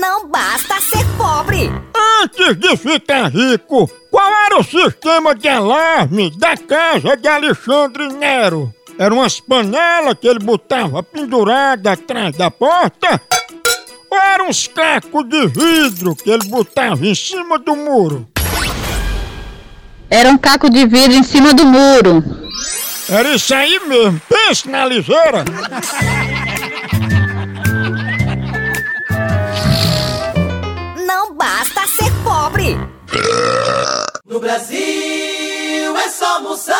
Não basta ser pobre. Antes de ficar rico, qual era o sistema de alarme da casa de Alexandre Nero? Eram umas panelas que ele botava pendurada atrás da porta? Ou eram uns cacos de vidro que ele botava em cima do muro? Era um caco de vidro em cima do muro. Era isso aí mesmo. Pense na ligeira. Não basta ser pobre. No Brasil é só moção.